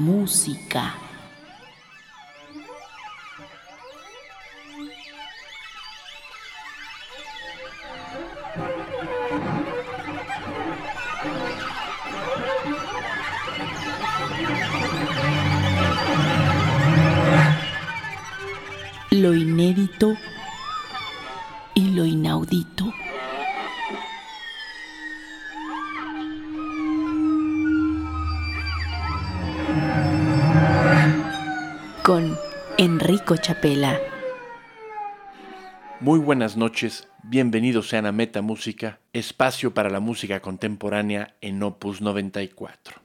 música. Buenas noches, bienvenidos sean a Meta Música, espacio para la música contemporánea en Opus 94.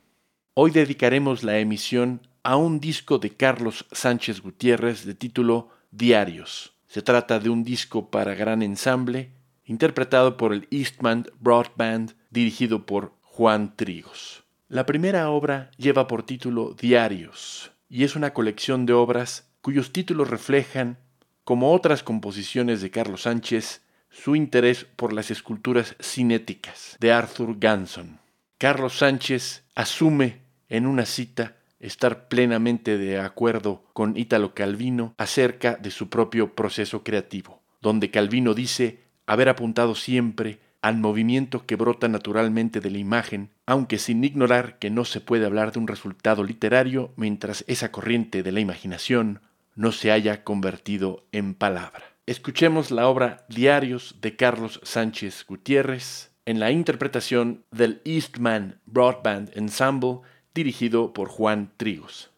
Hoy dedicaremos la emisión a un disco de Carlos Sánchez Gutiérrez de título Diarios. Se trata de un disco para gran ensamble, interpretado por el Eastman Broadband, dirigido por Juan Trigos. La primera obra lleva por título Diarios y es una colección de obras cuyos títulos reflejan, como otras composiciones de Carlos Sánchez, su interés por las esculturas cinéticas de Arthur Ganson. Carlos Sánchez asume en una cita estar plenamente de acuerdo con Ítalo Calvino acerca de su propio proceso creativo, donde Calvino dice haber apuntado siempre al movimiento que brota naturalmente de la imagen, aunque sin ignorar que no se puede hablar de un resultado literario mientras esa corriente de la imaginación no se haya convertido en palabra. Escuchemos la obra Diarios de Carlos Sánchez Gutiérrez en la interpretación del Eastman Broadband Ensemble dirigido por Juan Trigos.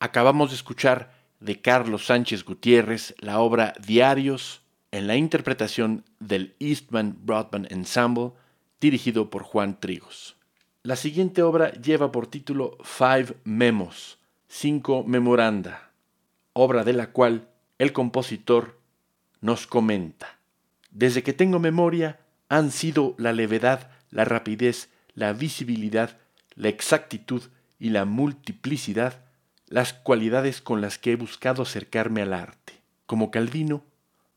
Acabamos de escuchar de Carlos Sánchez Gutiérrez, la obra Diarios, en la interpretación del Eastman Broadband Ensemble, dirigido por Juan Trigos. La siguiente obra lleva por título Five Memos, cinco memoranda, obra de la cual el compositor nos comenta. Desde que tengo memoria han sido la levedad, la rapidez, la visibilidad, la exactitud y la multiplicidad las cualidades con las que he buscado acercarme al arte. Como Calvino,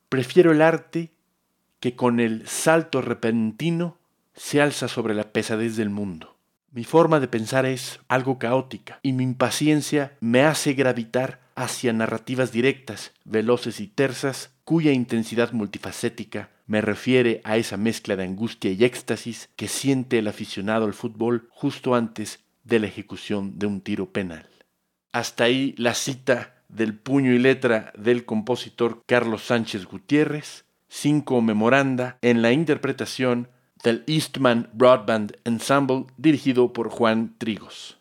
prefiero el arte que con el salto repentino se alza sobre la pesadez del mundo. Mi forma de pensar es algo caótica y mi impaciencia me hace gravitar hacia narrativas directas, veloces y tersas, cuya intensidad multifacética me refiere a esa mezcla de angustia y éxtasis que siente el aficionado al fútbol justo antes de la ejecución de un tiro penal. Hasta ahí la cita del puño y letra del compositor Carlos Sánchez Gutiérrez, cinco memoranda en la interpretación del Eastman Broadband Ensemble dirigido por Juan Trigos.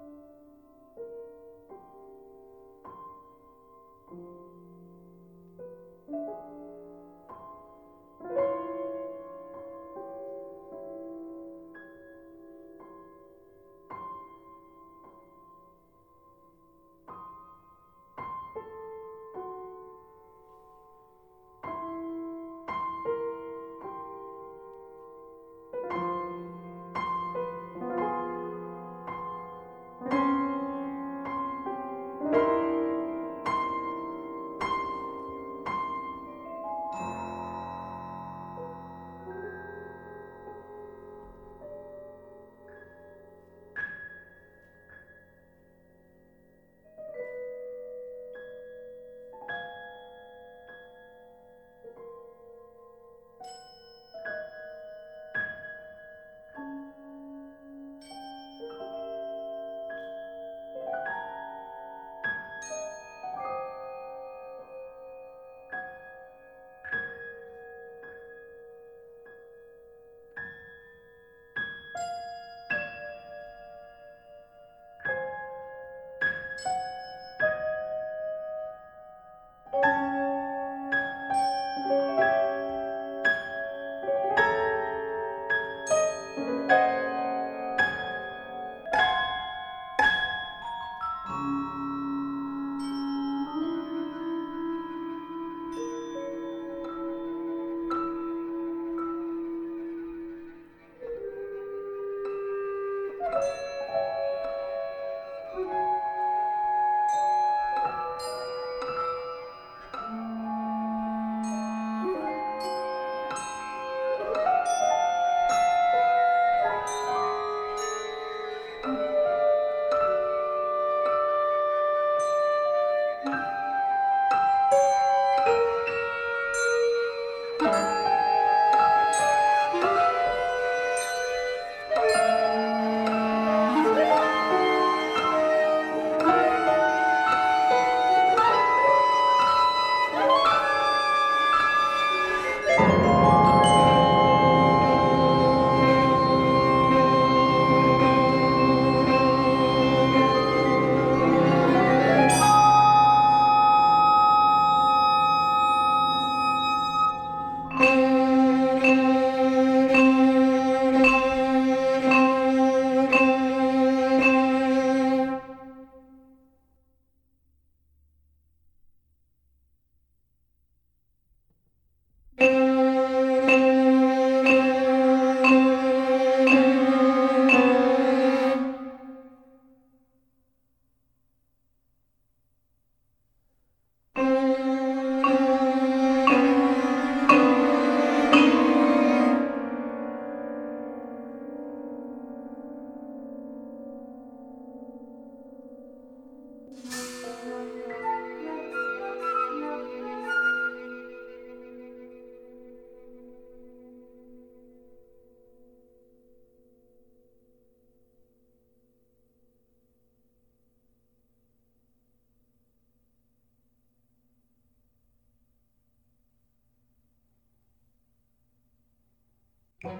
thank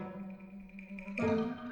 you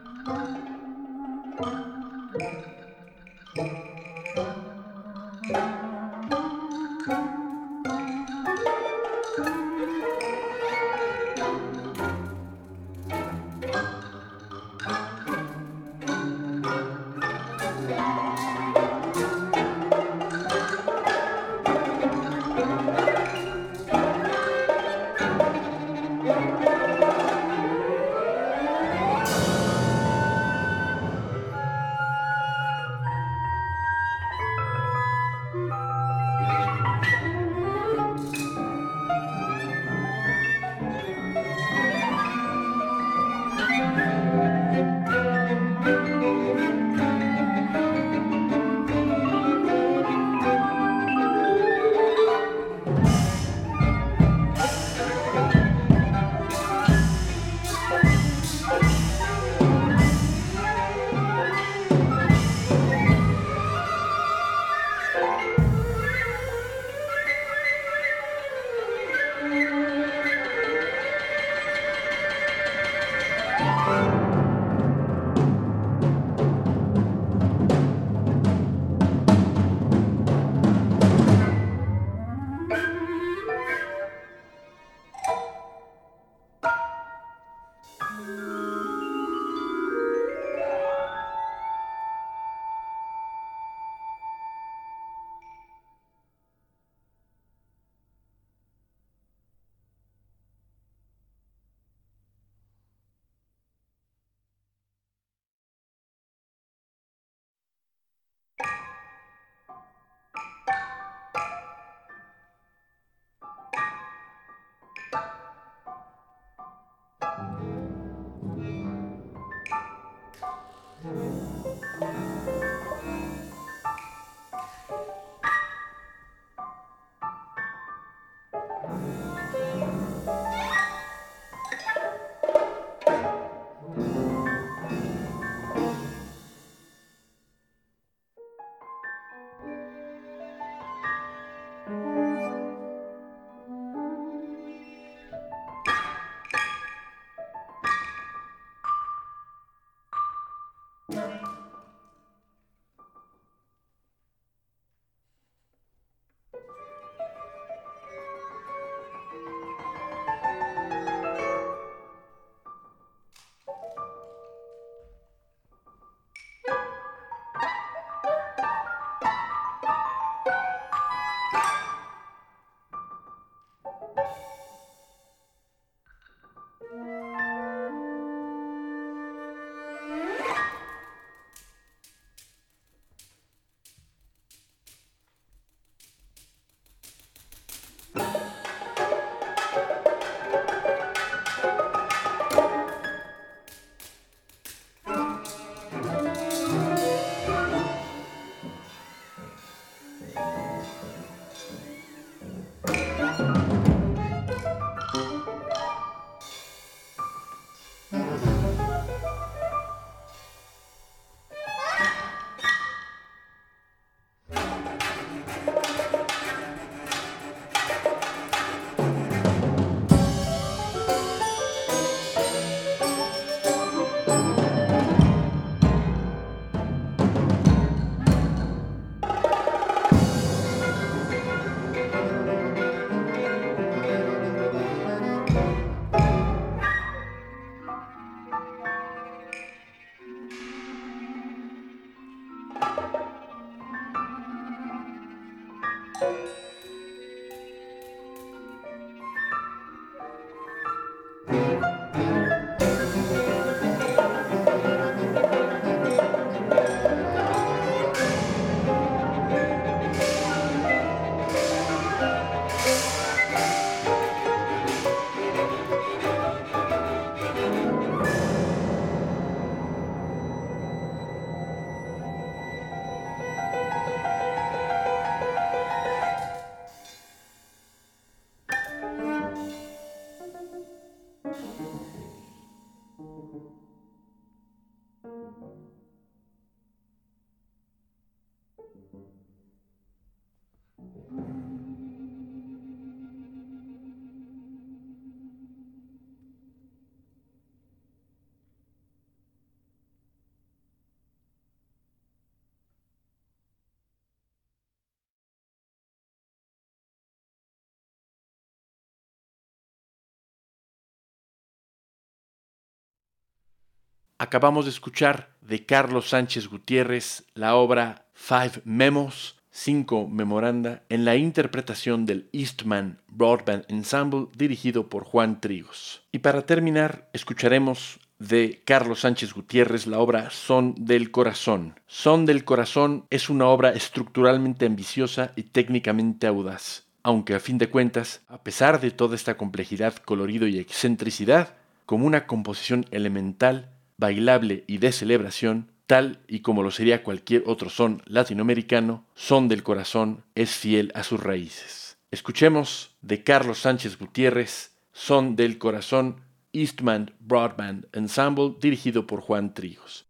Acabamos de escuchar de Carlos Sánchez Gutiérrez la obra Five Memos, cinco memoranda, en la interpretación del Eastman Broadband Ensemble dirigido por Juan Trigos. Y para terminar, escucharemos de Carlos Sánchez Gutiérrez la obra Son del Corazón. Son del Corazón es una obra estructuralmente ambiciosa y técnicamente audaz, aunque a fin de cuentas, a pesar de toda esta complejidad, colorido y excentricidad, como una composición elemental, bailable y de celebración, tal y como lo sería cualquier otro son latinoamericano, Son del Corazón es fiel a sus raíces. Escuchemos de Carlos Sánchez Gutiérrez, Son del Corazón, Eastman Broadband Ensemble, dirigido por Juan Trigos.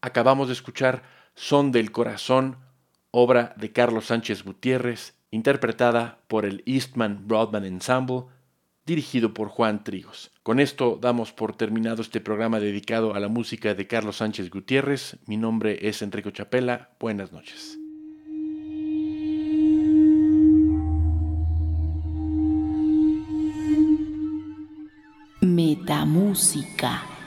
Acabamos de escuchar Son del Corazón, obra de Carlos Sánchez Gutiérrez, interpretada por el Eastman Broadman Ensemble, dirigido por Juan Trigos. Con esto damos por terminado este programa dedicado a la música de Carlos Sánchez Gutiérrez. Mi nombre es Enrico Chapela. Buenas noches. Metamúsica.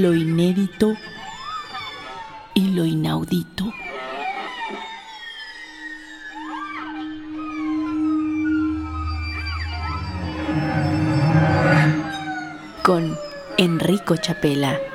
Lo inédito y lo inaudito. con Enrico Chapela.